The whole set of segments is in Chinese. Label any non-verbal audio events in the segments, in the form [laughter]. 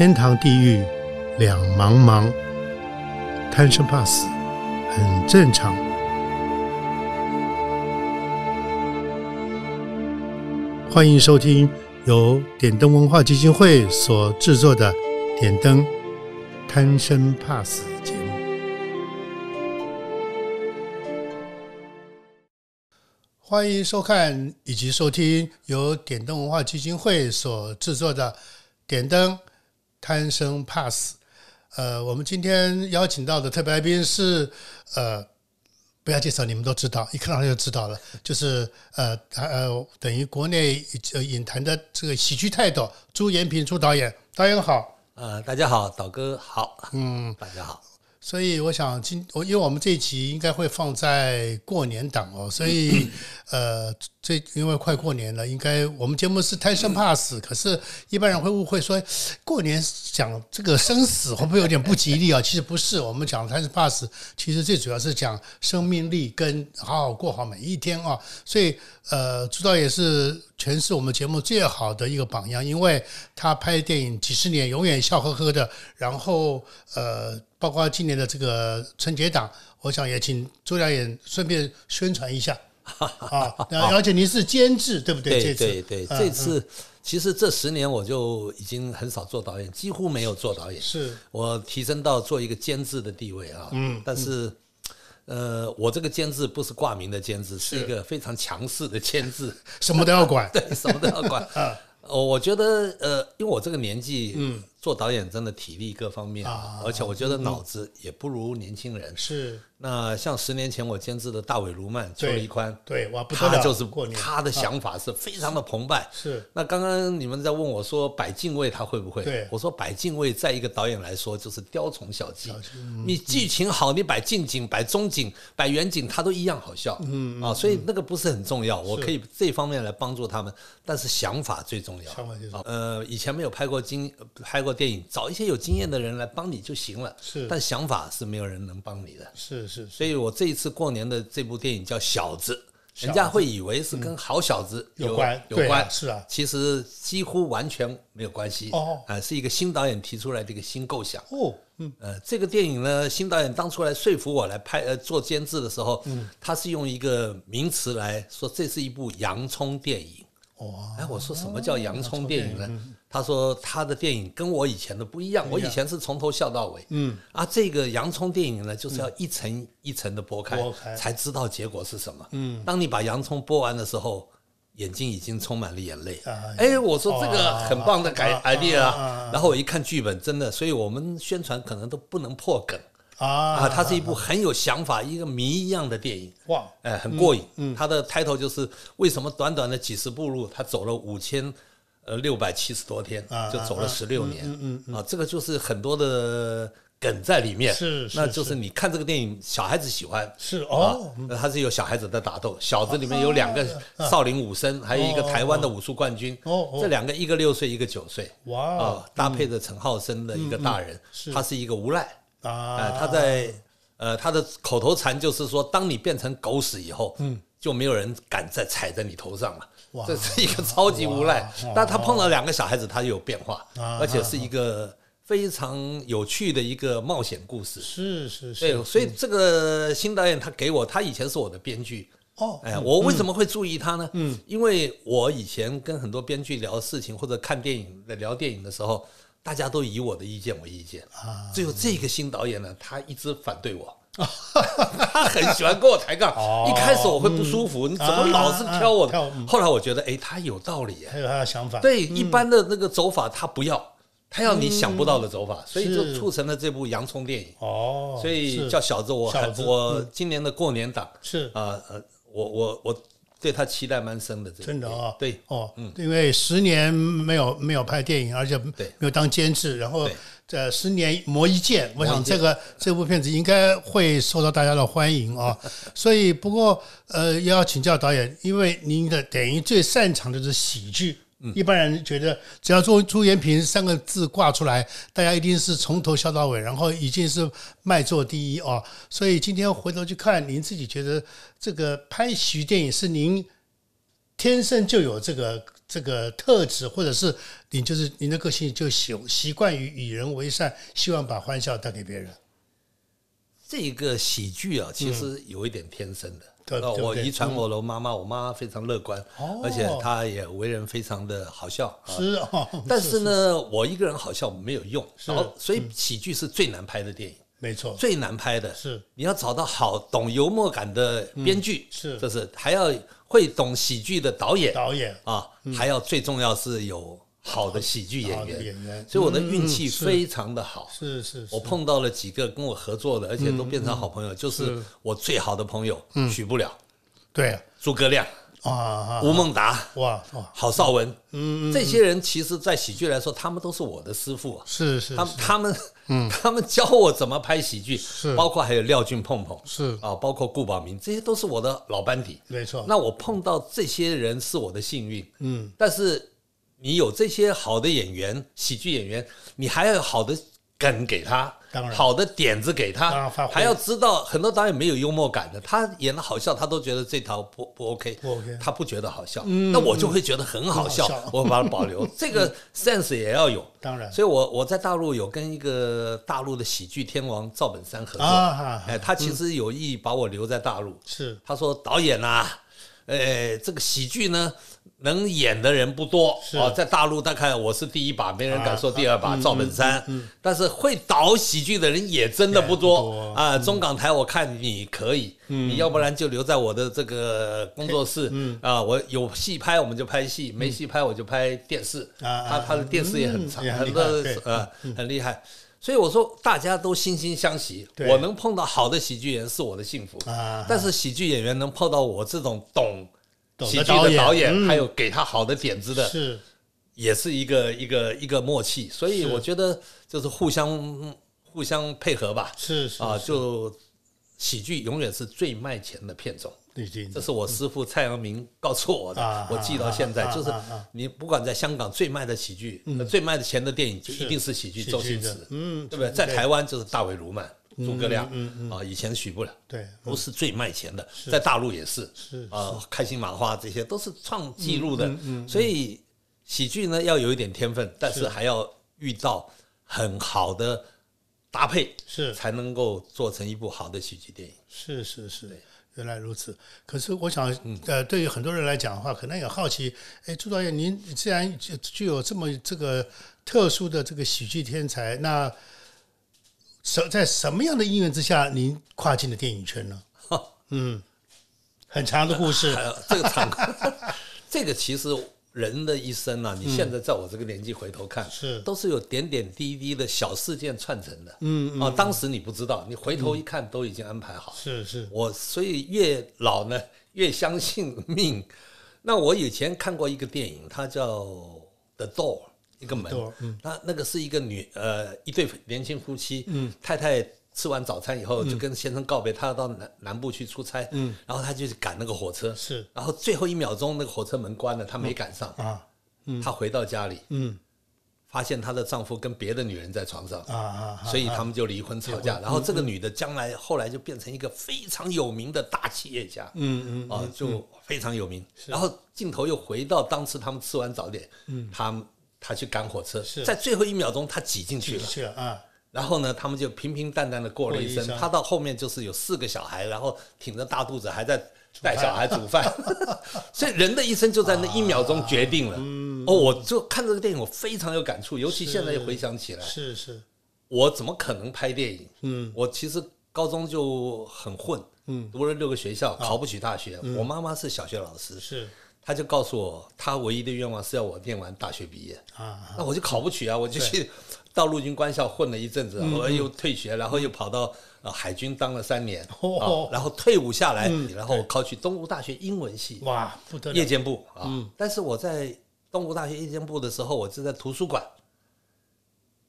天堂地狱两茫茫，贪生怕死很正常。欢迎收听由点灯文化基金会所制作的《点灯贪生怕死》节目。欢迎收看以及收听由点灯文化基金会所制作的《点灯贪生怕死》。呃，我们今天邀请到的特别来宾是呃，不要介绍，你们都知道，一看到他就知道了，就是呃呃，等于国内呃影坛的这个喜剧泰斗朱延平朱导演，导演好。呃，大家好，导哥好，嗯，大家好。所以我想今我因为我们这一集应该会放在过年档哦，[coughs] 所以呃，这因为快过年了，应该我们节目是贪生怕死，可是一般人会误会说过年讲这个生死会不会有点不吉利啊？[laughs] 其实不是，我们讲贪生怕死，其实最主要是讲生命力跟好好过好每一天啊。所以呃，朱导也是全是我们节目最好的一个榜样，因为他拍电影几十年，永远笑呵呵的，然后呃。包括今年的这个春节档，我想也请周导演顺便宣传一下 [laughs] 啊。而且您是监制，对不对？对对对，这次其实这十年我就已经很少做导演，几乎没有做导演。是我提升到做一个监制的地位啊。嗯，但是呃，我这个监制不是挂名的监制，是一个非常强势的监制，什么都要管，[laughs] 对，什么都要管 [laughs] 啊。哦，我觉得呃，因为我这个年纪，嗯。做导演真的体力各方面，而且我觉得脑子也不如年轻人。是。那像十年前我监制的大伟卢曼、邱黎宽，对，哇，他就是他的想法是非常的澎湃。是。那刚刚你们在问我说摆敬畏他会不会？对。我说摆敬畏，在一个导演来说就是雕虫小技。你剧情好，你摆近景、摆中景、摆远景，他都一样好笑。嗯啊，所以那个不是很重要，我可以这方面来帮助他们，但是想法最重要。想法最重要。呃，以前没有拍过经拍过。电影找一些有经验的人来帮你就行了，是，但想法是没有人能帮你的，是是，所以我这一次过年的这部电影叫《小子》，人家会以为是跟好小子有关有关，是啊，其实几乎完全没有关系哦，啊，是一个新导演提出来的一个新构想哦，嗯，呃，这个电影呢，新导演当初来说服我来拍呃做监制的时候，嗯，他是用一个名词来说，这是一部洋葱电影，哇，哎，我说什么叫洋葱电影呢？他说他的电影跟我以前的不一样，我以前是从头笑到尾，嗯，啊，这个洋葱电影呢，就是要一层一层的剥开，才知道结果是什么。嗯，当你把洋葱剥完的时候，眼睛已经充满了眼泪。哎，我说这个很棒的改 idea 啊。然后我一看剧本，真的，所以我们宣传可能都不能破梗啊。啊，它是一部很有想法、一个谜一样的电影。哇，哎，很过瘾。嗯，它的 title 就是为什么短短的几十步路，他走了五千。呃，六百七十多天就走了十六年，嗯嗯啊，这个就是很多的梗在里面，是，那就是。你看这个电影，小孩子喜欢，是哦，那它是有小孩子的打斗，小子里面有两个少林武僧，还有一个台湾的武术冠军，哦，这两个一个六岁，一个九岁，哇，啊，搭配着陈浩生的一个大人，他是一个无赖啊，他在呃他的口头禅就是说，当你变成狗屎以后，嗯，就没有人敢再踩在你头上了。这是一个超级无赖，但他碰到两个小孩子，他有变化，而且是一个非常有趣的一个冒险故事。是是是，对，所以这个新导演他给我，他以前是我的编剧。哦，哎，我为什么会注意他呢？嗯，因为我以前跟很多编剧聊事情或者看电影的聊电影的时候，大家都以我的意见为意见。啊，只有这个新导演呢，他一直反对我。[laughs] 他很喜欢跟我抬杠，一开始我会不舒服，你怎么老是挑我？后来我觉得，哎，他有道理，他有他的想法。对，一般的那个走法他不要，他要你想不到的走法，所以就促成了这部洋葱电影。哦，所以叫小子，我我今年的过年档。是。啊呃，我我我对他期待蛮深的，真的啊，对哦，嗯，因为十年没有没有拍电影，而且没有当监制，然后。这十年磨一剑，我想这个这部片子应该会受到大家的欢迎啊。所以，不过呃，要请教导演，因为您的等于最擅长的是喜剧。一般人觉得只要做朱延平三个字挂出来，大家一定是从头笑到尾，然后已经是卖座第一哦。所以今天回头去看，您自己觉得这个拍喜剧电影是您天生就有这个这个特质，或者是你就是您的个性就习习惯于与人为善，希望把欢笑带给别人。这个喜剧啊，其实有一点天生的。对，我遗传我的妈妈，我妈妈非常乐观，而且她也为人非常的好笑。是 [laughs] 啊，但是呢，我一个人好笑没有用，然后所以喜剧是最难拍的电影。没错，最难拍的。是。你要找到好懂幽默感的编剧，是。这是还要会懂喜剧的导演，导演。啊，还要最重要是有好的喜剧演员，演员。所以我的运气非常的好，是是，我碰到了几个跟我合作的，而且都变成好朋友，就是我最好的朋友许不了，对，诸葛亮。啊，吴孟达，哇哇，郝邵文，嗯，这些人其实，在喜剧来说，他们都是我的师傅，是是，他们他们，嗯，[laughs] 他们教我怎么拍喜剧，是，包括还有廖俊碰碰，是。啊，包括顾宝明，这些都是我的老班底，没错。那我碰到这些人是我的幸运，嗯，但是你有这些好的演员，喜剧演员，你还要有好的。梗给他，好的点子给他，还要知道很多导演没有幽默感的，他演的好笑，他都觉得这套不不 OK，不 OK，他不觉得好笑，那我就会觉得很好笑，我把它保留，这个 [laughs] sense 也要有，当然，所以我我在大陆有跟一个大陆的喜剧天王赵本山合作，哎，他其实有意把我留在大陆，是，他说导演呐，哎，这个喜剧呢。能演的人不多啊，在大陆大概我是第一把，没人敢说第二把。赵本山，但是会导喜剧的人也真的不多啊。中港台我看你可以，你要不然就留在我的这个工作室啊。我有戏拍我们就拍戏，没戏拍我就拍电视。他他的电视也很长，很多呃很厉害。所以我说大家都惺惺相惜，我能碰到好的喜剧演员是我的幸福啊。但是喜剧演员能碰到我这种懂。喜剧的导演，还有给他好的点子的，是，也是一个一个一个默契，所以我觉得就是互相互相配合吧。是是啊，就喜剧永远是最卖钱的片种。这是我师傅蔡阳明告诉我的，我记到现在，就是你不管在香港最卖的喜剧、最卖的钱的电影，就一定是喜剧周星驰，嗯，对不对？在台湾就是大伟卢曼。诸葛亮，啊，以前许不了，对，都是最卖钱的，在大陆也是，是啊，开心麻花这些都是创纪录的，所以喜剧呢要有一点天分，但是还要遇到很好的搭配，是才能够做成一部好的喜剧电影。是是是，原来如此。可是我想，呃，对于很多人来讲的话，可能也好奇，哎，朱导演，您既然具有这么这个特殊的这个喜剧天才，那什在什么样的因缘之下，您跨进了电影圈呢？[laughs] 嗯，很长的故事。这个长，[laughs] 这个其实人的一生呢，你现在在我这个年纪回头看，是都是有点点滴滴的小事件串成的。嗯啊，当时你不知道，你回头一看，都已经安排好。是是，我所以越老呢，越相信命。[laughs] 那我以前看过一个电影，它叫《The Door》。一个门，嗯那那个是一个女呃一对年轻夫妻，嗯太太吃完早餐以后就跟先生告别，他要到南南部去出差，然后他就赶那个火车，是，然后最后一秒钟那个火车门关了，他没赶上。啊，她回到家里，嗯，发现她的丈夫跟别的女人在床上。啊啊，所以他们就离婚吵架，然后这个女的将来后来就变成一个非常有名的大企业家，嗯嗯啊就非常有名，然后镜头又回到当时他们吃完早点，嗯，他。他去赶火车，在最后一秒钟他挤进去了，啊，然后呢，他们就平平淡淡的过了一生。他到后面就是有四个小孩，然后挺着大肚子还在带小孩煮饭，[laughs] 所以人的一生就在那一秒钟决定了。哦，我就看这个电影，我非常有感触，尤其现在又回想起来，是是，我怎么可能拍电影？嗯，我其实高中就很混，嗯，读了六个学校，考不起大学。我妈妈是小学老师，是。他就告诉我，他唯一的愿望是要我念完大学毕业。啊，那我就考不取啊，我就去到陆军官校混了一阵子，我又退学，然后又跑到呃海军当了三年，然后退伍下来，然后考取东吴大学英文系，哇，不得了，夜间部啊。但是我在东吴大学夜间部的时候，我是在图书馆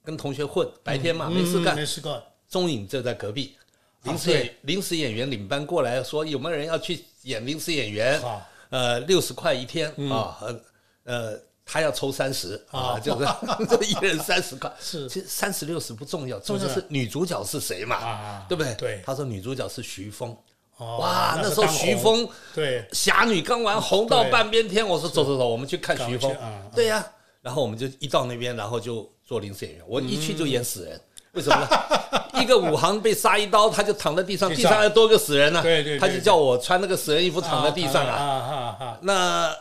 跟同学混，白天嘛没事干，没事干，中影就在隔壁，临时临时演员领班过来说有没有人要去演临时演员。呃，六十块一天啊，呃，他要抽三十啊，就是 [laughs] 这一人三十块。[laughs] 是，其实三十六十不重要，重要是女主角是谁嘛，对不对？对。他说女主角是徐峰，哇，那时候徐峰对侠女刚完红到半边天，我说走走走，我们去看徐峰。对呀，然后我们就一到那边，然后就做临时演员。我一去就演死人，为什么呢？[laughs] 一个武行被杀一刀，他就躺在地上，地上要多个死人呢。对对，他就叫我穿那个死人衣服躺在地上啊。那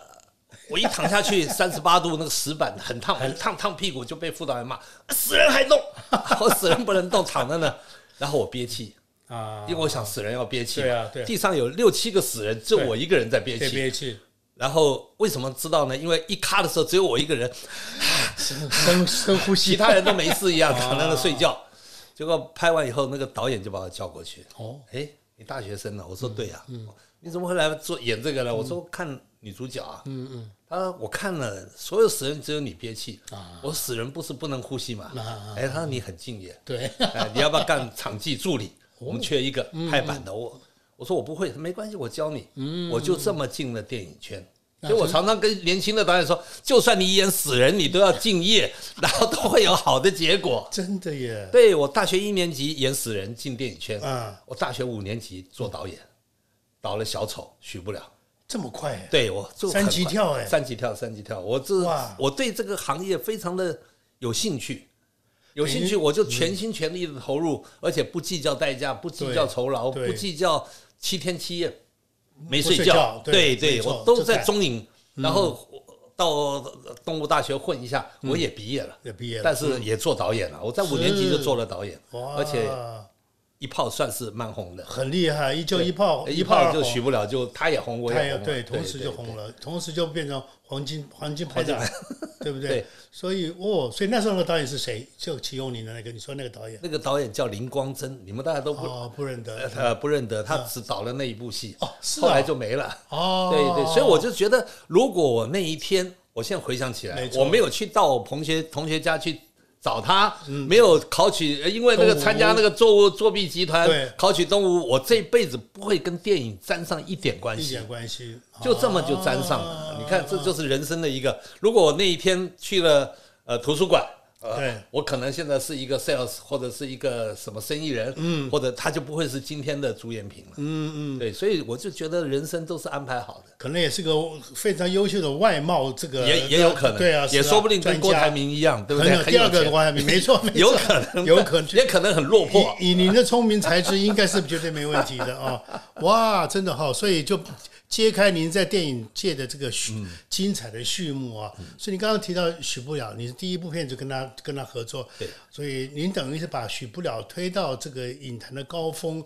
我一躺下去，三十八度那个石板很烫，很烫烫屁股，就被副导演骂：死人还动，[laughs] 我死人不能动，躺着呢。然后我憋气。啊，因为我想死人要憋气，对啊，对，地上有六七个死人，就我一个人在憋气，憋气。然后为什么知道呢？因为一咔的时候只有我一个人，深深呼吸，其他人都没事一样 [laughs] 躺在那睡觉。结果拍完以后，那个导演就把我叫过去。哦，哎，你大学生呢？我说对呀。嗯，你怎么会来做演这个呢？我说看女主角啊。嗯嗯。他说我看了所有死人，只有你憋气。啊，我死人不是不能呼吸嘛？哎，他说你很敬业。对，[laughs] 哎，你要不要干场记助理？我们缺一个拍板的，我我说我不会，没关系，我教你。我就这么进了电影圈，所以我常常跟年轻的导演说，就算你演死人，你都要敬业，[laughs] 然后都会有好的结果。真的耶！对我大学一年级演死人进电影圈，嗯，我大学五年级做导演，导了小丑，许不了，这么快？对我三级跳哎，三级跳，三级跳，我这我对这个行业非常的有兴趣。有兴趣我就全心全力的投入，而且不计较代价，不计较酬劳，不计较七天七夜没睡觉。对对，我都在中影，然后到动物大学混一下，我也毕业了，也毕业了，但是也做导演了。我在五年级就做了导演，而且。一炮算是蛮红的，很厉害，一就一炮，一炮就许不了，就他也红，我也红，对，同时就红了，同时就变成黄金黄金拍档，[laughs] 对不对？所以哦，所以那时候的导演是谁？就启用你的那个，你说那个导演？那个导演叫林光真，你们大家都不不认得，呃，不认得，他只导了那一部戏，哦，后来就没了，哦，对对，所以我就觉得，如果我那一天，我现在回想起来，我没有去到我同学同学家去。找他没有考取，因为那个参加那个作物作弊集团考取东吴，我这辈子不会跟电影沾上一点关系，一点关系，就这么就沾上了。你看，这就是人生的一个。如果我那一天去了呃图书馆。对，我可能现在是一个 sales 或者是一个什么生意人，嗯，或者他就不会是今天的主演品了，嗯嗯，对，所以我就觉得人生都是安排好的，可能也是个非常优秀的外貌，这个也也有可能，对啊，也说不定跟郭台铭一样，对不对？第二个郭台铭，[laughs] 没错，有可能，有可能，也可能很落魄。以您的聪明才智，应该是绝对没问题的啊！[laughs] 哇，真的哈，所以就。揭开您在电影界的这个序精彩的序幕啊！所以你刚刚提到许不了，你是第一部片就跟他跟他合作，对，所以您等于是把许不了推到这个影坛的高峰，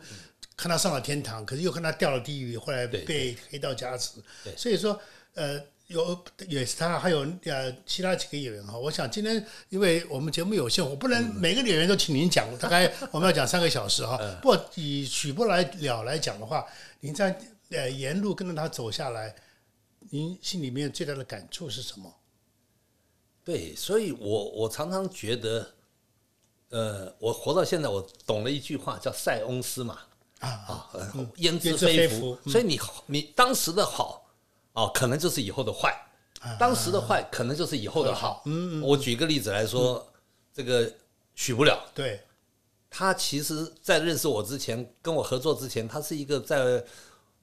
看他上了天堂，可是又看他掉了地狱，后来被黑道加持。所以说，呃，有也是他，还有呃其他几个演员哈。我想今天因为我们节目有限，我不能每个演员都请您讲，大概我们要讲三个小时哈。不过以许不来了来讲的话，您在。呃，沿路跟着他走下来，您心里面最大的感触是什么？对，所以我我常常觉得，呃，我活到现在，我懂了一句话，叫塞翁失马啊啊，焉知非福。所以你你当时的好啊，可能就是以后的坏；当时的坏，可能就是以后的好。嗯嗯。我举个例子来说，这个许不了。对，他其实，在认识我之前，跟我合作之前，他是一个在。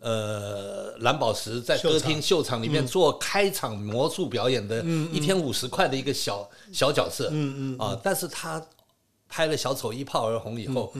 呃，蓝宝石在歌厅秀场里面做开场魔术表演的，一天五十块的一个小小角色，嗯嗯啊，但是他拍了小丑一炮而红以后，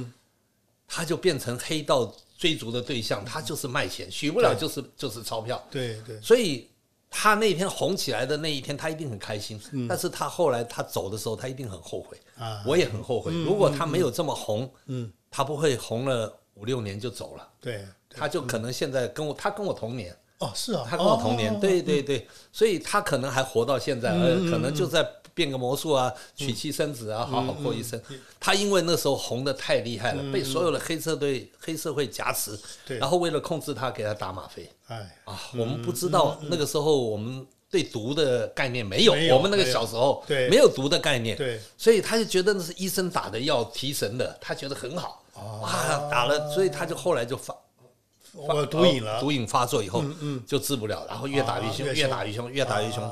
他就变成黑道追逐的对象，他就是卖钱，许不了就是就是钞票，对对，所以他那天红起来的那一天，他一定很开心，但是他后来他走的时候，他一定很后悔啊，我也很后悔，如果他没有这么红，嗯，他不会红了五六年就走了，对。他就可能现在跟我，他跟我同年。哦，是啊，他跟我同年，对对对，所以他可能还活到现在，呃，可能就在变个魔术啊，娶妻生子啊，好好过一生。他因为那时候红的太厉害了，被所有的黑社队、黑社会夹持，然后为了控制他，给他打吗啡。哎。啊，我们不知道那个时候我们对毒的概念没有，我们那个小时候没有毒的概念，对，所以他就觉得那是医生打的药提神的，他觉得很好。啊，打了，所以他就后来就发。我毒瘾了，毒瘾发作以后，就治不了，然后越打越凶，越打越凶，越打越凶，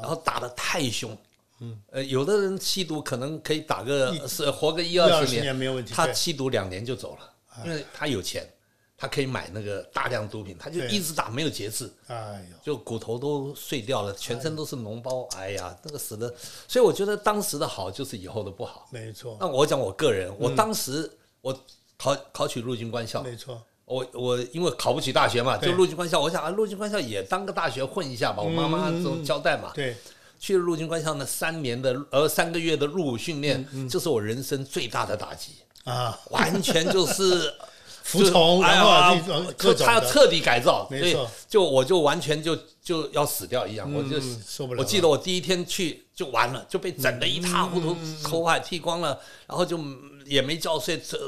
然后打的太凶，嗯，呃，有的人吸毒可能可以打个是活个一二十年没有问题，他吸毒两年就走了，因为他有钱，他可以买那个大量毒品，他就一直打没有节制，哎呦，就骨头都碎掉了，全身都是脓包，哎呀，那个死的。所以我觉得当时的好就是以后的不好，没错。那我讲我个人，我当时我考考取陆军官校，没错。我我因为考不起大学嘛，就陆军官校，我想啊，陆军官校也当个大学混一下吧，我妈妈这种交代嘛。对，去了陆军官校那三年的呃三个月的入伍训练，就是我人生最大的打击啊，[laughs] 完全就是 [laughs] 服从，然后就他要彻底改造，所以就我就完全就就要死掉一样，我就受不了。我记得我第一天去就完了，就被整的一塌糊涂，头发剃光了，然后就也没觉睡。这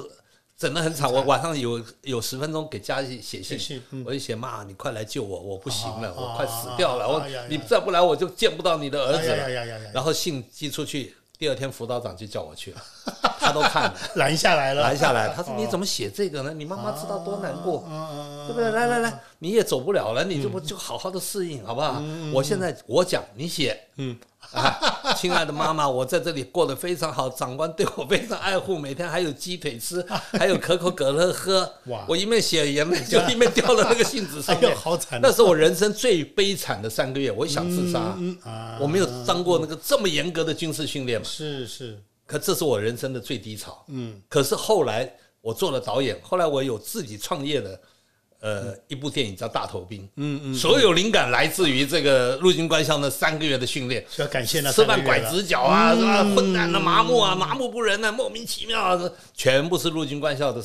整得很惨，我晚上有有十分钟给家里写信，我就写妈，你快来救我，我不行了，我快死掉了，我你再不来我就见不到你的儿子了。然后信寄出去，第二天辅导长就叫我去了，他都看了，拦下来了，拦下来。他说你怎么写这个呢？你妈妈知道多难过，对不对？来来来，你也走不了了，你就不就好好的适应好不好？我现在我讲，你写，嗯。啊，亲爱的妈妈，我在这里过得非常好，长官对我非常爱护，每天还有鸡腿吃，[laughs] 还有可口可乐喝。哇！我一面写眼泪，就一面掉了那个信纸上面。好惨！那是我人生最悲惨的三个月，我想自杀。我没有当过那个这么严格的军事训练嘛？是是。可这是我人生的最低潮。嗯。可是后来我做了导演，后来我有自己创业的。呃，一部电影叫《大头兵》，嗯嗯，所有灵感来自于这个陆军官校那三个月的训练，需要感谢那吃饭拐直角啊，是吧？昏暗的麻木啊，麻木不仁啊，莫名其妙啊，全部是陆军官校的，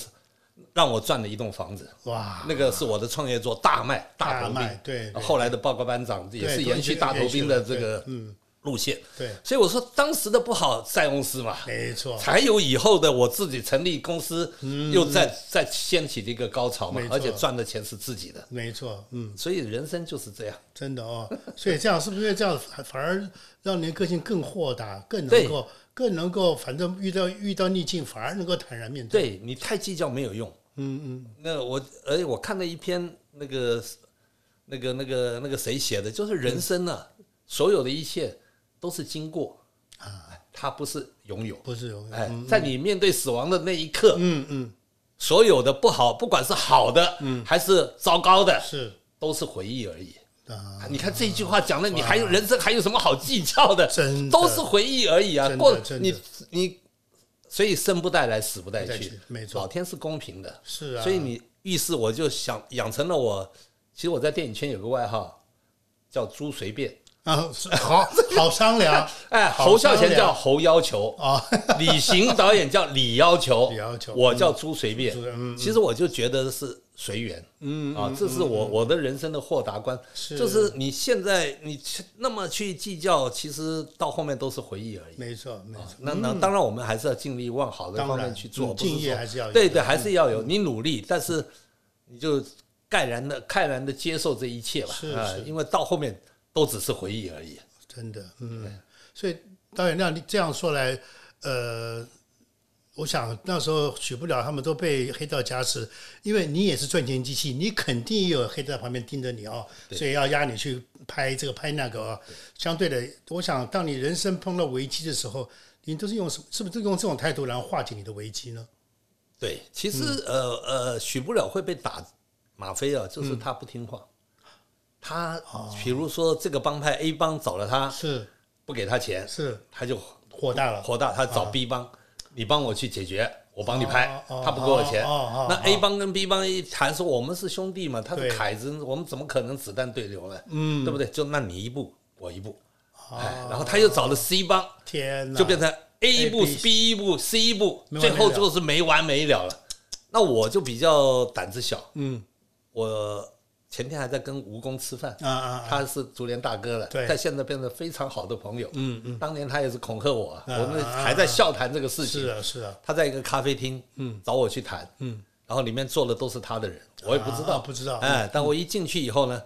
让我赚了一栋房子。哇，那个是我的创业作大卖，大头兵。对，后来的报告班长也是延续大头兵的这个，嗯。路线。对，所以我说当时的不好塞翁失马，没错，才有以后的我自己成立公司，又再再掀起的一个高潮嘛，而且赚的钱是自己的，没错，嗯，所以人生就是这样，真的哦，所以这样是不是这样反而让您个性更豁达，更能够更能够，反正遇到遇到逆境反而能够坦然面对，对你太计较没有用，嗯嗯，那我而且我看了一篇那个那个那个那个谁写的，就是人生呢，所有的一切。都是经过啊，它不是拥有，不是拥有。哎，在你面对死亡的那一刻，嗯嗯，所有的不好，不管是好的，嗯，还是糟糕的，是都是回忆而已。啊，你看这句话讲的，你还有人生还有什么好计较的？[laughs] 真都是回忆而已啊。过你你，所以生不带来，死不带去，没错。老天是公平的，是啊。所以你遇事，我就想养成了我，其实我在电影圈有个外号，叫猪随便。啊，好 [laughs] 好商量。哎，侯孝贤叫侯要求啊，李行导演叫李要求，李要求，我叫朱随便。其实我就觉得是随缘，嗯啊，这是我我的人生的豁达观。就是你现在你那么去计较，其实到后面都是回忆而已。没错，没错。那那当然，我们还是要尽力往好的方面去做，敬业还是要对对，还是要有你努力，但是你就慨然的慨然的接受这一切吧。是是，因为到后面。都只是回忆而已，真的，嗯，所以导演那，你这样说来，呃，我想那时候许不了，他们都被黑道加持，因为你也是赚钱机器，你肯定也有黑道在旁边盯着你哦，所以要压你去拍这个拍那个。相对的，我想当你人生碰到危机的时候，你都是用什么？是不是用这种态度然后化解你的危机呢？对，其实呃呃，许不了会被打吗啡啊，就是他不听话。他比如说这个帮派 A 帮找了他，是。不给他钱，是。他就火大了，火大。他找 B 帮，你帮我去解决，我帮你拍，他不给我钱。那 A 帮跟 B 帮一谈说我们是兄弟嘛，他是凯子，我们怎么可能子弹对流呢？嗯，对不对？就那你一步我一步，哎，然后他又找了 C 帮，天就变成 A 一步 B 一步 C 一步，最后就是没完没了了。那我就比较胆子小，嗯，我。前天还在跟吴工吃饭，啊啊，他是竹联大哥了，对，在现在变得非常好的朋友，嗯嗯，当年他也是恐吓我，我们还在笑谈这个事情，是啊是啊，他在一个咖啡厅，嗯，找我去谈，嗯，然后里面坐的都是他的人，我也不知道。不知道，哎，但我一进去以后呢，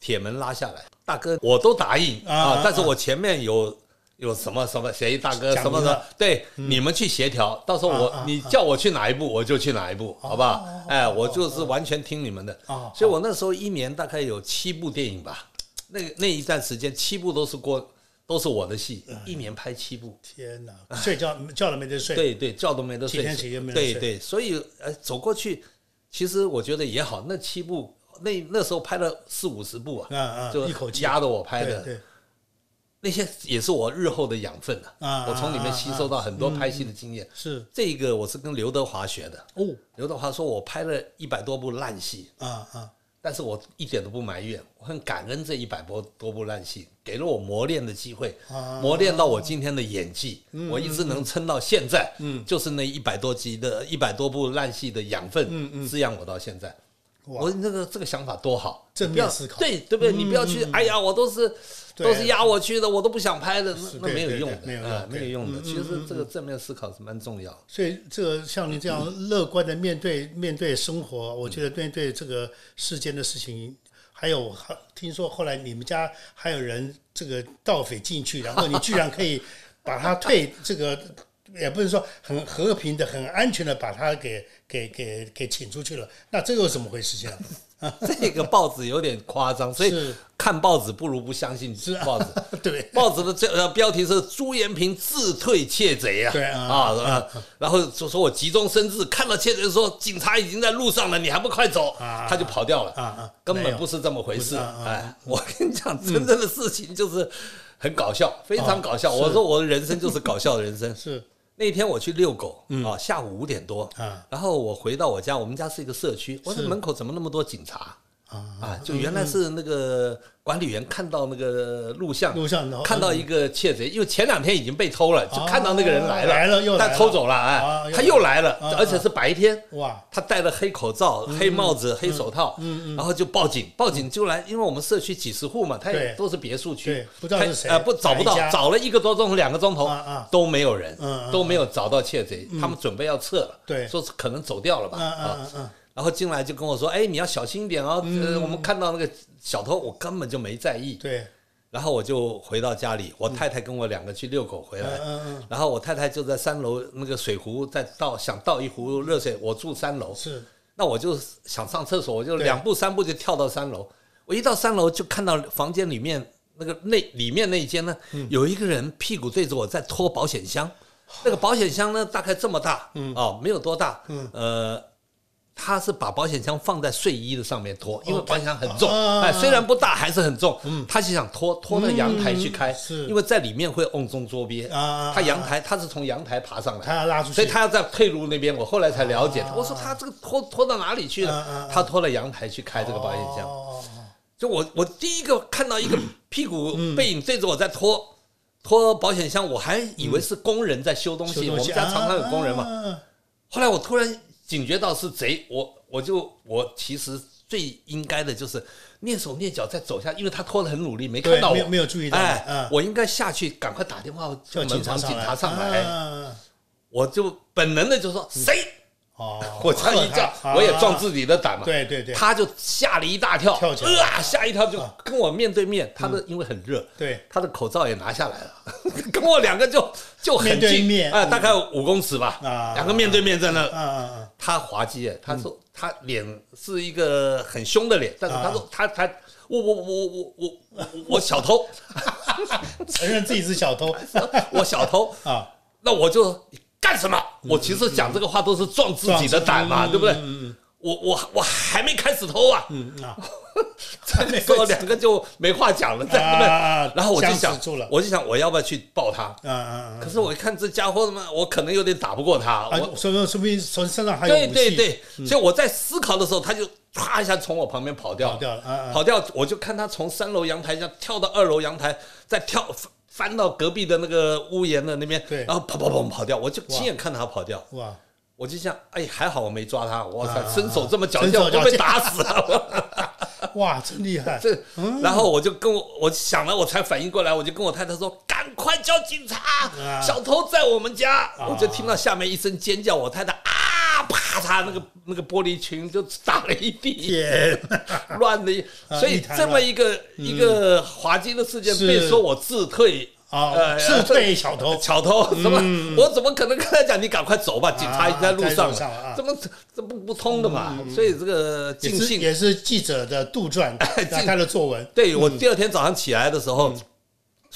铁门拉下来，大哥我都答应啊，但是我前面有。有什么什么谁大哥什么的，对你们去协调，到时候我你叫我去哪一步，我就去哪一步，好不好？哎，我就是完全听你们的。所以我那时候一年大概有七部电影吧，那那一段时间七部都是过都是我的戏，一年拍七部。天哪，睡觉觉都没得睡。对对，觉都没得睡。几天几夜没得睡。对对，所以呃，走过去。其实我觉得也好，那七部那那时候拍了四五十部啊，就一口气压着我拍的，对，那些也是我日后的养分啊，我从里面吸收到很多拍戏的经验。是这个我是跟刘德华学的哦，刘德华说我拍了一百多部烂戏啊啊。但是我一点都不埋怨，我很感恩这一百多多部烂戏，给了我磨练的机会，磨练到我今天的演技，我一直能撑到现在，嗯就是那一百多集的一百多部烂戏的养分滋养我到现在。我那个这个想法多好，正面思考，对对不对？你不要去，哎呀，我都是。都是压我去的，我都不想拍的，那那没有用的，没有用，没有用的。其实这个正面思考是蛮重要。所以，这个像你这样乐观的面对面对生活，我觉得面对这个世间的事情，还有听说后来你们家还有人这个盗匪进去，然后你居然可以把他退，这个也不是说很和平的、很安全的把他给给给给请出去了，那这又怎么回事？情？[laughs] 这个报纸有点夸张，所以看报纸不如不相信报纸。[laughs] 对，报纸的这呃标题是朱延平自退窃贼啊，对啊啊，然后就说我急中生智，看到窃贼说警察已经在路上了，你还不快走，他就跑掉了啊啊，根本不是这么回事。哎，[laughs] 我跟你讲，真正的事情就是很搞笑，非常搞笑。我说我的人生就是搞笑的人生。是。那天我去遛狗啊，下午五点多，然后我回到我家，我们家是一个社区，我说门口怎么那么多警察啊？就原来是那个。管理员看到那个录像，录像看到一个窃贼，因为前两天已经被偷了，就看到那个人来了，来了又他偷走了，哎，他又来了，而且是白天，哇，他戴了黑口罩、黑帽子、黑手套，然后就报警，报警就来，因为我们社区几十户嘛，他也都是别墅区，不知道是谁，呃，不找不到，找了一个多钟头、两个钟头都没有人，都没有找到窃贼，他们准备要撤了，对，说是可能走掉了吧，啊。然后进来就跟我说：“哎，你要小心一点哦。呃，我们看到那个小偷，我根本就没在意。对。然后我就回到家里，我太太跟我两个去遛狗回来。嗯嗯。然后我太太就在三楼那个水壶在倒，想倒一壶热水。我住三楼。是。那我就想上厕所，我就两步三步就跳到三楼。我一到三楼就看到房间里面那个那里面那一间呢，有一个人屁股对着我在拖保险箱。那个保险箱呢，大概这么大。嗯。哦，没有多大。嗯。呃。他是把保险箱放在睡衣的上面拖，因为保险箱很重，哎，虽然不大，还是很重。嗯，他就想拖拖到阳台去开，是，因为在里面会瓮中捉鳖。啊，他阳台他是从阳台爬上来，他要拉出去，所以他要在退路那边。我后来才了解，我说他这个拖拖到哪里去了？他拖到阳台去开这个保险箱。就我我第一个看到一个 [coughs] 屁股背影对着我在拖拖保险箱，我还以为是工人在修东西。我们家常常有工人嘛。后来我突然。警觉到是贼，我我就我其实最应该的就是蹑手蹑脚再走下，因为他拖得很努力，没看到我，没有注意到，哎，我应该下去赶快打电话叫门房警察上来，我就本能的就说谁。哦，[laughs] 我这样一叫，我也壮自己的胆嘛。对对对，他就吓了一大跳，跳起来，啊，吓一跳就跟我面对面。他的因为很热，对，他的口罩也拿下来了，[laughs] 跟我两个就就很近，啊，大概五公尺吧，两个面对面在那。他滑稽，他说他脸是一个很凶的脸，但是他说他他我我我我我我我小偷，[laughs] 承认自己是小偷，我小偷。啊，那我就。干什么？我其实讲这个话都是壮自己的胆嘛，对不对？我我我还没开始偷啊！嗯啊，再说两个就没话讲了，对不对？然后我就想，我就想我要不要去抱他？嗯嗯可是我一看这家伙嘛，我可能有点打不过他。我说说说不定从身上还有对对对，所以我在思考的时候，他就唰一下从我旁边跑掉，跑掉了，跑掉。我就看他从三楼阳台上跳到二楼阳台，再跳。翻到隔壁的那个屋檐的那边，然后跑跑跑跑掉，我就亲眼看他跑掉。哇！我就想，哎，还好我没抓他。我操，身手这么矫健，我都被打死了。[laughs] 哇，真厉害！[laughs] 这，然后我就跟我，我想了，我才反应过来，我就跟我太太说：“赶快叫警察！小偷在我们家！”我就听到下面一声尖叫，我太太啊，啪嚓，那个那个玻璃群就打了一地，乱的。所以这么一个一个滑稽的事件，被说我自退。啊！是退小偷，[laughs] 小偷怎么？我怎么可能跟他讲？你赶快走吧，警察已经在路上了。怎么这不不通的嘛？所以这个尽兴也是记者的杜撰，[laughs] 他的作文。对我第二天早上起来的时候，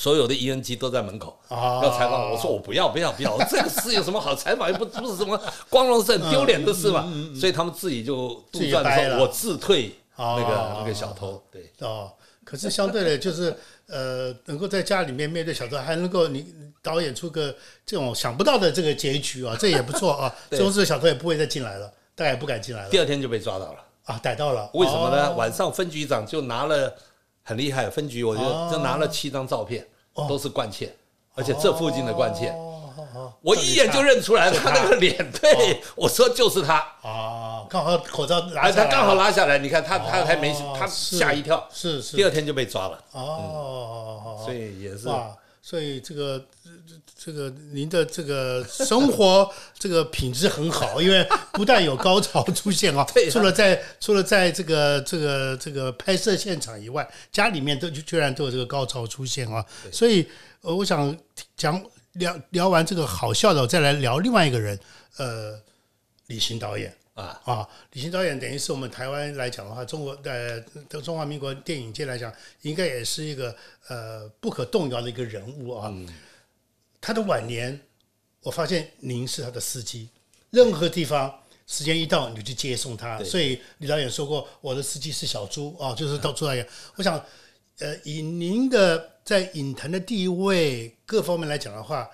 所有的 ENG 都在门口要采访我，说我不要不要不要，[laughs] 这个事有什么好采访？又不不是什么光荣是很丢脸的事嘛，所以他们自己就杜撰说，我自退那个那个小偷，对哦。可是相对的，就是呃，能够在家里面面对小偷，还能够你导演出个这种想不到的这个结局啊，这也不错啊。[laughs] 这种小偷也不会再进来了，大概也不敢进来了。第二天就被抓到了啊，逮到了。为什么呢？晚上分局长就拿了。很厉害，分局我觉得就拿了七张照片，都是冠茜，而且这附近的冠茜，我一眼就认出来他。那个脸，对我说就是他。啊，刚好口罩拿他刚好拉下来，你看他他还没他吓一跳，是是，第二天就被抓了。哦，所以也是。所以这个这个您的这个生活 [laughs] 这个品质很好，因为不但有高潮出现啊，[laughs] 除了在除了在这个这个这个拍摄现场以外，家里面都居然都有这个高潮出现啊。所以呃，我想讲聊聊完这个好笑的，再来聊另外一个人，呃，李行导演。啊啊！李行导演等于是我们台湾来讲的话，中国呃，中华民国电影界来讲，应该也是一个呃不可动摇的一个人物啊。他的晚年，我发现您是他的司机，任何地方时间一到你就去接送他。所以李导演说过，我的司机是小朱啊，就是到朱导演。我想，呃，以您的在影坛的地位各方面来讲的话，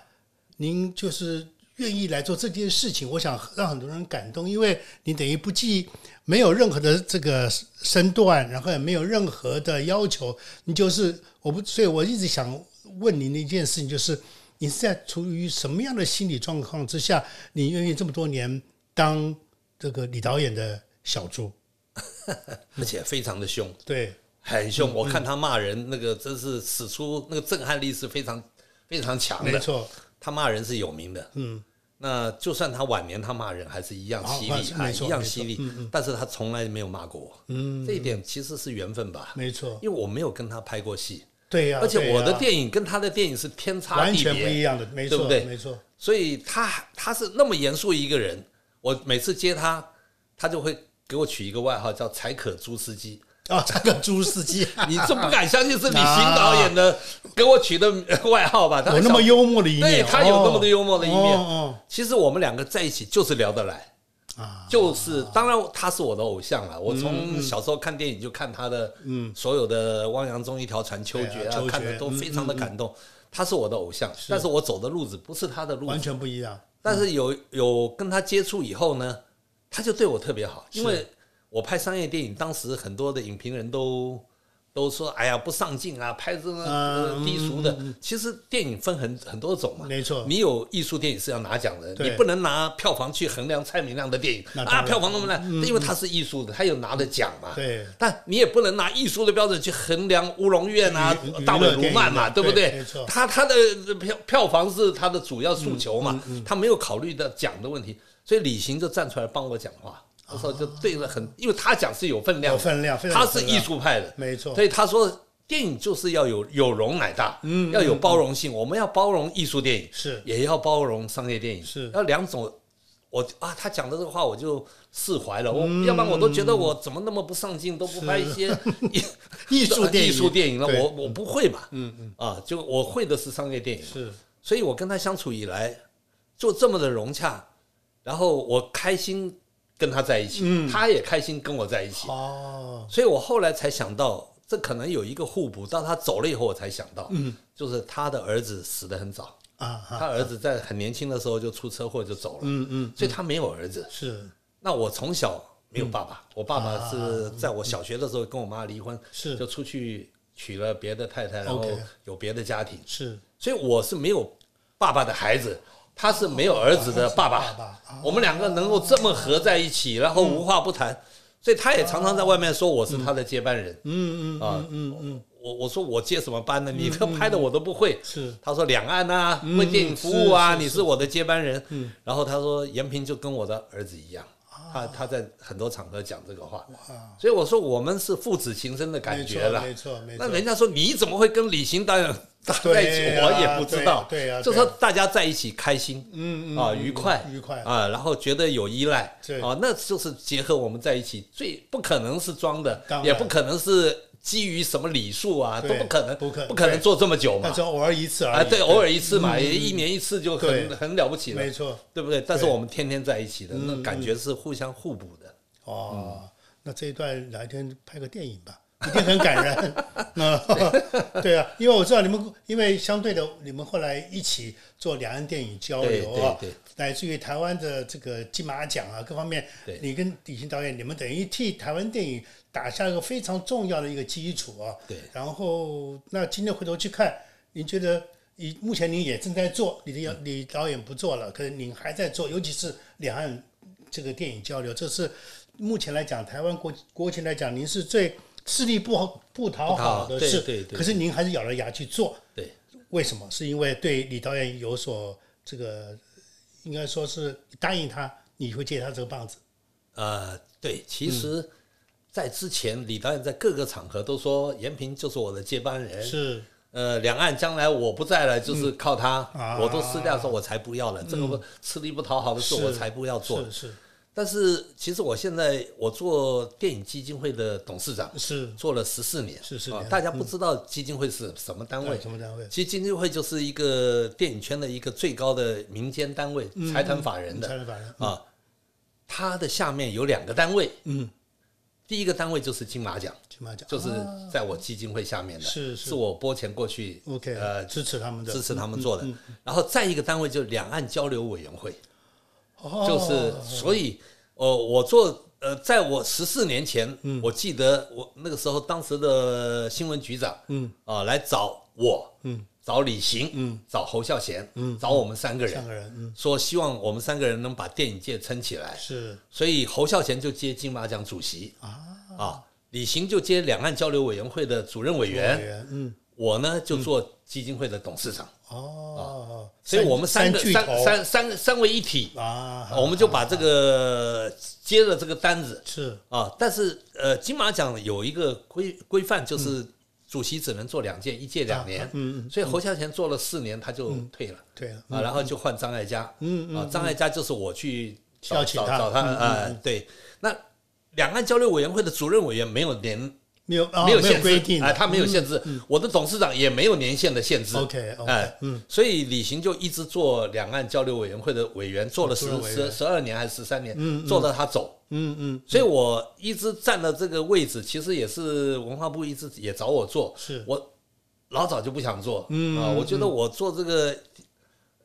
您就是。愿意来做这件事情，我想让很多人感动，因为你等于不计没有任何的这个身段，然后也没有任何的要求，你就是我不，所以我一直想问您的一件事情，就是你是在处于什么样的心理状况之下，你愿意这么多年当这个李导演的小猪，[laughs] 而且非常的凶，对，很凶。我看他骂人，那个真是使出那个震撼力是非常非常强的，没错。他骂人是有名的，嗯，那就算他晚年他骂人还是一样犀利，还一样犀利，但是他从来没有骂过我，嗯，这一点其实是缘分吧，没错，因为我没有跟他拍过戏，对呀，而且我的电影跟他的电影是天差地别，完全不一样的，没错，对不对？没错，所以他他是那么严肃一个人，我每次接他，他就会给我取一个外号叫“才可朱司机”。啊，这个朱司机，[laughs] 你这不敢相信是李行导演的 [laughs] 给我取的外号吧？有那么幽默的一面，对他有那么多幽默的一面。其实我们两个在一起就是聊得来啊，就是当然他是我的偶像了。我从小时候看电影就看他的，嗯，所有的《汪洋中一条船》《秋决》啊，看的都非常的感动。他是我的偶像，但是我走的路子不是他的路，完全不一样。但是有有跟他接触以后呢，他就对我特别好，因为。我拍商业电影，当时很多的影评人都都说：“哎呀，不上镜啊，拍这么低俗的。”其实电影分很很多种嘛，没错。你有艺术电影是要拿奖的，你不能拿票房去衡量蔡明亮的电影啊，票房那么烂，因为他是艺术的，他有拿的奖嘛。对。但你也不能拿艺术的标准去衡量乌龙院啊、大卫卢曼嘛，对不对？没错。他他的票票房是他的主要诉求嘛，他没有考虑到奖的问题，所以李行就站出来帮我讲话。那时候就对了很，因为他讲是有分量，有分量，他是艺术派的，没错。所以他说电影就是要有有容乃大，嗯，要有包容性。我们要包容艺术电影，是也要包容商业电影，是要两种。我啊，他讲的这个话我就释怀了。我要不然我都觉得我怎么那么不上进，都不拍一些 [laughs] 艺术 [laughs] 艺术电影了。我我不会嘛，嗯嗯啊，就我会的是商业电影，是。所以我跟他相处以来就这么的融洽，然后我开心。跟他在一起，他也开心跟我在一起，哦，所以我后来才想到，这可能有一个互补。到他走了以后，我才想到，嗯，就是他的儿子死得很早。啊，他儿子在很年轻的时候就出车祸就走了，嗯嗯，所以他没有儿子。是，那我从小没有爸爸，我爸爸是在我小学的时候跟我妈离婚，是，就出去娶了别的太太，然后有别的家庭，是，所以我是没有爸爸的孩子。他是没有儿子的爸爸，我们两个能够这么合在一起，然后无话不谈，所以他也常常在外面说我是他的接班人。嗯嗯啊嗯嗯，我我说我接什么班呢？你这拍的我都不会。是，他说两岸啊，为电影服务啊，你是我的接班人。嗯，然后他说延平就跟我的儿子一样。他他在很多场合讲这个话，所以我说我们是父子情深的感觉了。没错没错。那人家说你怎么会跟李行导演在一起？我也不知道。对呀，就说大家在一起开心，嗯嗯啊愉快愉快啊，然后觉得有依赖，啊，那就是结合我们在一起最不可能是装的，也不可能是。基于什么礼数啊，都不可能，不可不可能做这么久嘛那。就偶尔一次而啊，已。对，偶尔一次嘛，一年一次就很很了不起了没，错。对不对？但是我们天天在一起的，那感觉是互相互补的。哦，那这一段哪一天拍个电影吧，一定很感人。那 [laughs] [laughs] 对啊，因为我知道你们，因为相对的，你们后来一起做两岸电影交流啊对对，乃至于台湾的这个金马奖啊各方面，你跟李行导演，你们等于替台湾电影打下一个非常重要的一个基础啊。对然后，那今天回头去看，您觉得？你目前您也正在做，你的李导演不做了，可是您还在做，尤其是两岸这个电影交流，这是目前来讲，台湾国国情来讲，您是最吃力不好不讨好的事，对对对可是您还是咬着牙去做，对，为什么？是因为对李导演有所这个，应该说是答应他，你会借他这个棒子，呃，对，其实，在之前，李导演在各个场合都说延平就是我的接班人。是呃，两岸将来我不在了，就是靠他。啊我都私下说，我才不要了，这个吃力不讨好的事，我才不要做。是是但是其实我现在我做电影基金会的董事长，是做了十四年。14年啊大家不知道基金会是什么单位对？什么单位？其实基金会就是一个电影圈的一个最高的民间单位，财团法人的财团法人啊。它的下面有两个单位，嗯，第一个单位就是金马奖，金马奖就是在我基金会下面的，是是是我拨钱过去 OK，呃支持他们的，支持他们做的。然后再一个单位就是两岸交流委员会，哦就是所以呃我做呃在我十四年前，嗯。我记得我那个时候当时的新闻局长，嗯。啊来找我，嗯。找李行，嗯。找侯孝贤，嗯。找我们三个人三，个人，嗯，说希望我们三个人能把电影界撑起来。是。所以侯孝贤就接金马奖主席啊。啊，李行就接两岸交流委员会的主任委员，员，嗯，我呢就做基金会的董事长，哦，所以我们三个三三三三位一体，啊，我们就把这个接了这个单子是。啊。但是呃，金马奖有一个规规范，就是主席只能做两届，一届两年，嗯嗯，所以侯孝贤做了四年他就退了。对了，啊，然后就换张艾嘉，嗯啊，张艾嘉就是我去找他啊，对，那两岸交流委员会的主任委员没有年没有啊没有限制规定，哎，他没有限制，我的董事长也没有年限的限制。OK，OK，哎，嗯，所以李行就一直做两岸交流委员会的委员，做了十十十二年还是十三年，做到他走，嗯嗯，所以我一直站的这个位置，其实也是文化部一直也找我做，是我老早就不想做，嗯。啊，我觉得我做这个。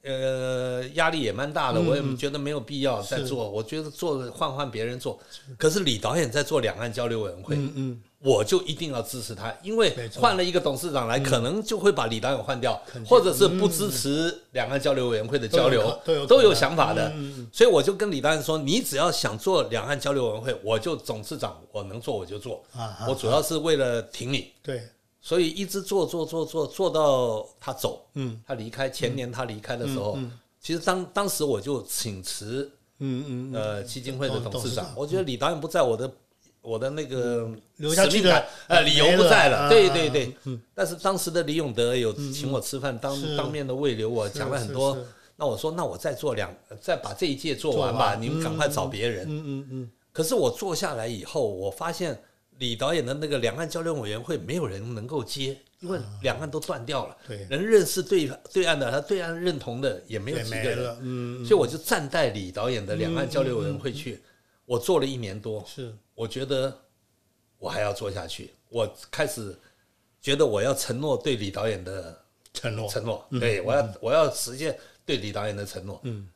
呃，压力也蛮大的，我也觉得没有必要再做。我觉得做换换别人做，可是李导演在做两岸交流委员会，嗯嗯，我就一定要支持他，因为换了一个董事长来，可能就会把李导演换掉，或者是不支持两岸交流委员会的交流，嗯都有都有想法的。所以我就跟李导演说，你只要想做两岸交流委员会，我就董事长，我能做我就做。啊啊。我主要是为了挺你，对，所以一直做做做做做到他走，嗯。他离开前年他离开的时候，其实当当时我就请辞嗯嗯，呃基金会的董事长，我觉得李导演不在我的我的那个留下去的使命感呃理由不在了，对对对。但是当时的李永德有请我吃饭，当当面的慰留我，讲了很多。那我说，那我再做两，再把这一届做完吧，完。你们赶快找别人。嗯嗯嗯，可是我做下来以后，我发现李导演的那个两岸交流委员会没有人能够接，因为两岸都断掉了，对。人认识对对岸的，他对岸认同的也没有几个嗯，所以我就站在李导演的两岸交流委员会去，我做了一年多，是。我觉得我还要做下去，我开始觉得我要承诺对李导演的承诺，承诺，对我要我要实现对李导演的承诺，嗯，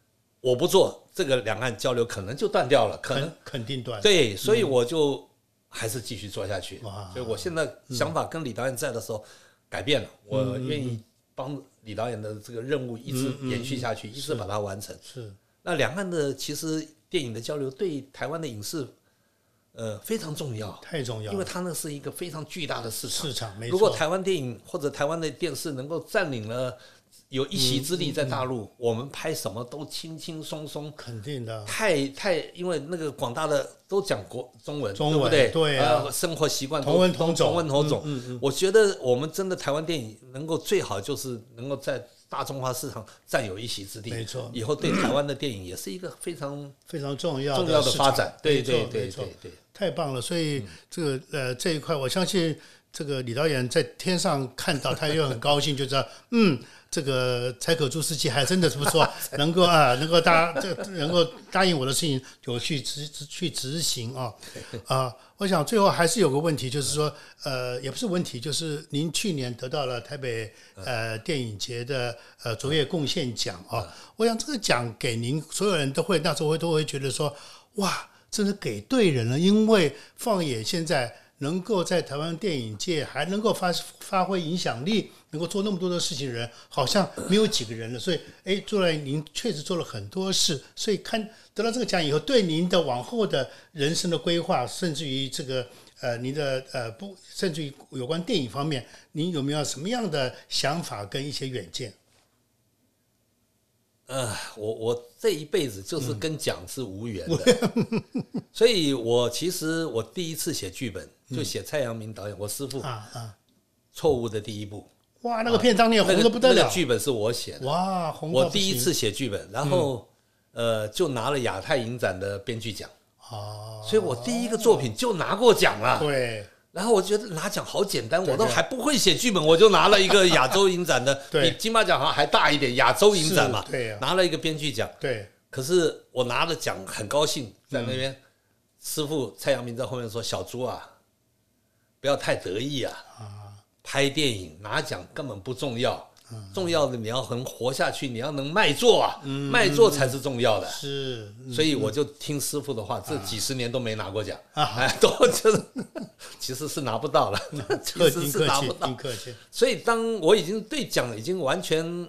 我不做这个两岸交流可能就断掉了，可能肯肯定断，对，所以我就还是继续做下去。所以我现在想法跟李导演在的时候改变了，我愿意帮李导演的这个任务一直延续下去，一直把它完成。是那两岸的其实电影的交流对台湾的影视，呃非常重要，太重要，因为它那是一个非常巨大的市场。市场没错，如果台湾电影或者台湾的电视能够占领了有一席之地在大陆，我们拍什么都轻轻松松。肯定的，太太，因为那个广大的都讲国中文，中文对不对？对啊呃生活习惯同文同种同文同种。嗯嗯我觉得我们真的台湾电影能够最好就是能够在大中华市场占有一席之地，没错以后对台湾的电影也是一个非常非常重要重要的发展。对对对对对，太棒了！所以这个呃这一块，我相信这个李导演在天上看到，他又很高兴，就知道，[laughs] 嗯，这个柴可朱斯基还真的是不错，[laughs] 能够啊，能够答这能够答应我的事情，就去执去执行啊 [laughs] 啊！我想最后还是有个问题，就是说，呃，也不是问题，就是您去年得到了台北呃电影节的呃卓越贡献奖啊，我想这个奖给您，所有人都会那时候会都会觉得说，哇，真的给对人了，因为放眼现在。能够在台湾电影界还能够发发挥影响力，能够做那么多的事情的人，好像没有几个人了。所以，哎，做来您确实做了很多事。所以，看得到这个奖以后，对您的往后的人生的规划，甚至于这个呃，您的呃不，甚至于有关电影方面，您有没有什么样的想法跟一些远见？呃，我我这一辈子就是跟奖是无缘的，[laughs] 所以我其实我第一次写剧本就写蔡阳明导演，我师傅啊啊，错误的第一部，哇，那个片当年红的不得了，那个剧本是我写的，哇，红我第一次写剧本，然后呃就拿了亚太影展的编剧奖，哦，所以我第一个作品就拿过奖了，对。[laughs] 然后我觉得拿奖好简单，我都还不会写剧本，我就拿了一个亚洲影展的，[laughs] 比金马奖好像还大一点，亚洲影展嘛，拿了一个编剧奖。对，可是我拿了奖很高兴，在那边，师傅蔡阳明在后面说：“小朱啊，不要太得意啊，拍电影拿奖根本不重要。”重要的你要能活下去，你要能卖座啊，卖座才是重要的。是，所以我就听师傅的话，这几十年都没拿过奖，[laughs] 哎，都就是 [laughs] 其实是拿不到了，[laughs] 其实是拿不到。所以当我已经对奖已经完全。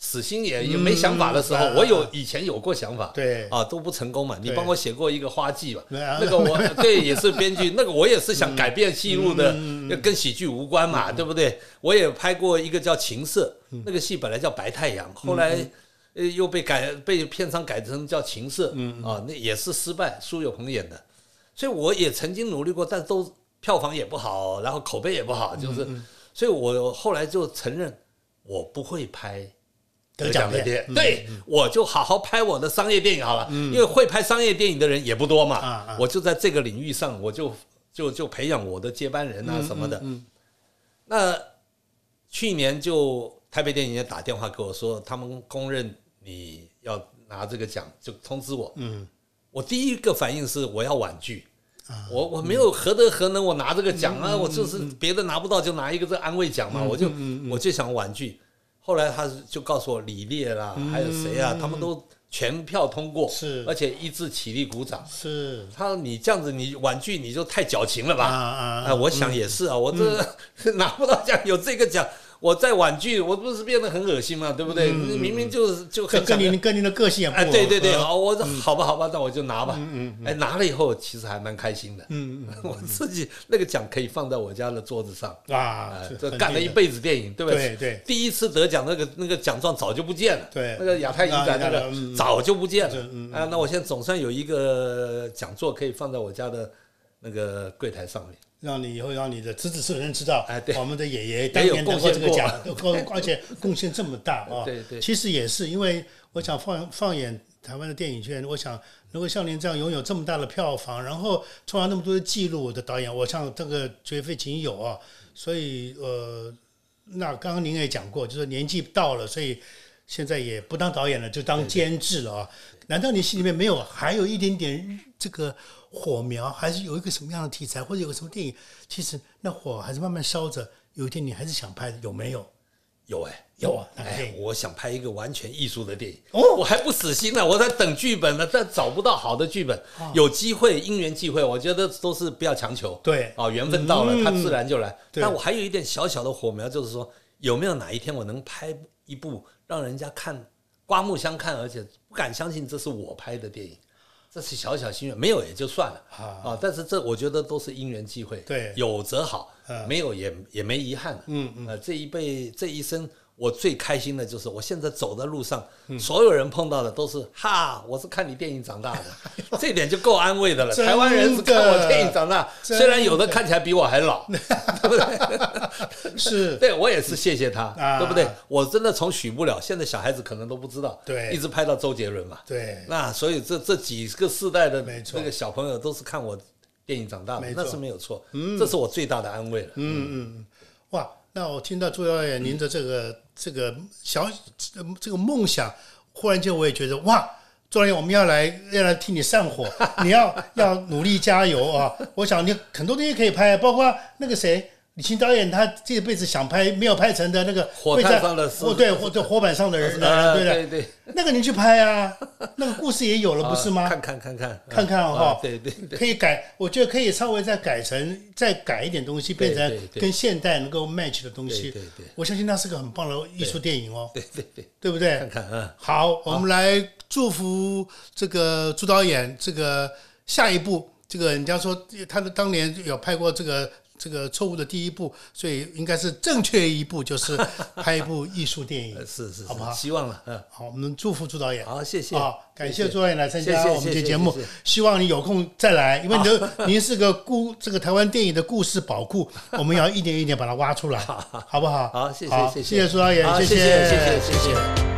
死心眼也没想法的时候，我有以前有过想法，对啊都不成功嘛。你帮我写过一个花季吧，那个我 [laughs] 对也是编剧，[laughs] 那个我也是想改变戏路的，跟喜剧无关嘛，对不对？我也拍过一个叫《情色》，那个戏本来叫《白太阳》，后来呃又被改被片商改成叫《情色》，啊那也是失败，苏有朋演的。所以我也曾经努力过，但都票房也不好，然后口碑也不好，就是，所以我后来就承认我不会拍。得奖的对我就好好拍我的商业电影好了，因为会拍商业电影的人也不多嘛。我就在这个领域上，我就就就培养我的接班人啊什么的。那去年就台北电影节打电话给我说，他们公认你要拿这个奖，就通知我。嗯，我第一个反应是我要婉拒，我我没有何德何能，我拿这个奖啊，我就是别的拿不到就拿一个这安慰奖嘛，我就我就想婉拒。后来他就告诉我李烈啦，还有谁啊？他们都全票通过，是，而且一致起立鼓掌。是，他说你这样子，你婉拒你就太矫情了吧？啊啊！我想也是啊，我这 [laughs] 拿不到奖，有这个奖。我在婉拒，我不是变得很恶心吗，对不对？明明就是就很跟您跟您的个性也不哎，对对对，好，我说好吧好吧，那我就拿吧。嗯嗯，哎，拿了以后其实还蛮开心的。嗯嗯，我自己那个奖可以放在我家的桌子上啊，这干了一辈子电影，对不对？对对，第一次得奖那个那个奖状早就不见了。对，那个亚太影展那个早就不见了。啊，那我现在总算有一个讲座可以放在我家的那个柜台上面。让你以后让你的子子孙孙知道，哎，对，我们的爷爷当年得过这个奖，[laughs] 而且贡献这么大 [laughs] 啊！对对，其实也是因为我想放放眼台湾的电影圈，我想如果像您这样拥有这么大的票房，然后创造那么多的记录的导演，我像这个绝非仅有啊！所以呃，那刚刚您也讲过，就是年纪到了，所以现在也不当导演了，就当监制了啊！难道你心里面没有还有一点点这个？火苗还是有一个什么样的题材，或者有个什么电影，其实那火还是慢慢烧着。有一天你还是想拍的，有没有？有哎，有啊！哎，我想拍一个完全艺术的电影。哦，我还不死心呢，我在等剧本呢，但找不到好的剧本。有机会，因缘际会，我觉得都是不要强求。对，啊，缘分到了，它自然就来。但我还有一点小小的火苗，就是说，有没有哪一天我能拍一部让人家看刮目相看，而且不敢相信这是我拍的电影？这是小小心愿，没有也就算了啊！但是这我觉得都是因缘际会，对，有则好，没有也也没遗憾嗯嗯，呃，这一辈这一生。我最开心的就是，我现在走在路上，所有人碰到的都是哈，我是看你电影长大的，[laughs] 这点就够安慰的了。台湾人是看我电影长大，虽然有的看起来比我还老，[laughs] 对不对？[laughs] 是，对我也是谢谢他，对不对？我真的从许不了，现在小孩子可能都不知道，对，一直拍到周杰伦嘛，对。那所以这这几个世代的那个小朋友都是看我。电影长大的，那是没有错。嗯，这是我最大的安慰了。嗯嗯，哇，那我听到朱导演您的这个这个小这个梦想，忽然间我也觉得哇，昨天我们要来要来替你上火，[laughs] 你要要努力加油啊！我想你很多东西可以拍，包括那个谁。李清导演他这辈子想拍没有拍成的那个火炭上的火对火在火板上的人，[laughs] 对对对，那个你去拍啊，那个故事也有了不是吗？看看看看看看哈，对对，可以改，我觉得可以稍微再改成再改一点东西，变成跟现代能够 match 的东西。对对，我相信那是个很棒的艺术电影哦。对对对，对不对？看看嗯，好，我们来祝福这个朱导演，这个下一部这个人家说他的当年有拍过这个。这个错误的第一步，所以应该是正确一步，就是 [laughs] 拍一部艺术电影，是是，好不好？希望了，嗯，好，我们祝福朱导演，好，谢谢，好，感谢朱导演来参加我们这节目，希望你有空再来，因为您您是个故这个台湾电影的故事宝库，[laughs] 我们要一点一点把它挖出来，好不好？好，谢谢，谢谢，谢谢朱导演，谢谢，谢谢，谢谢。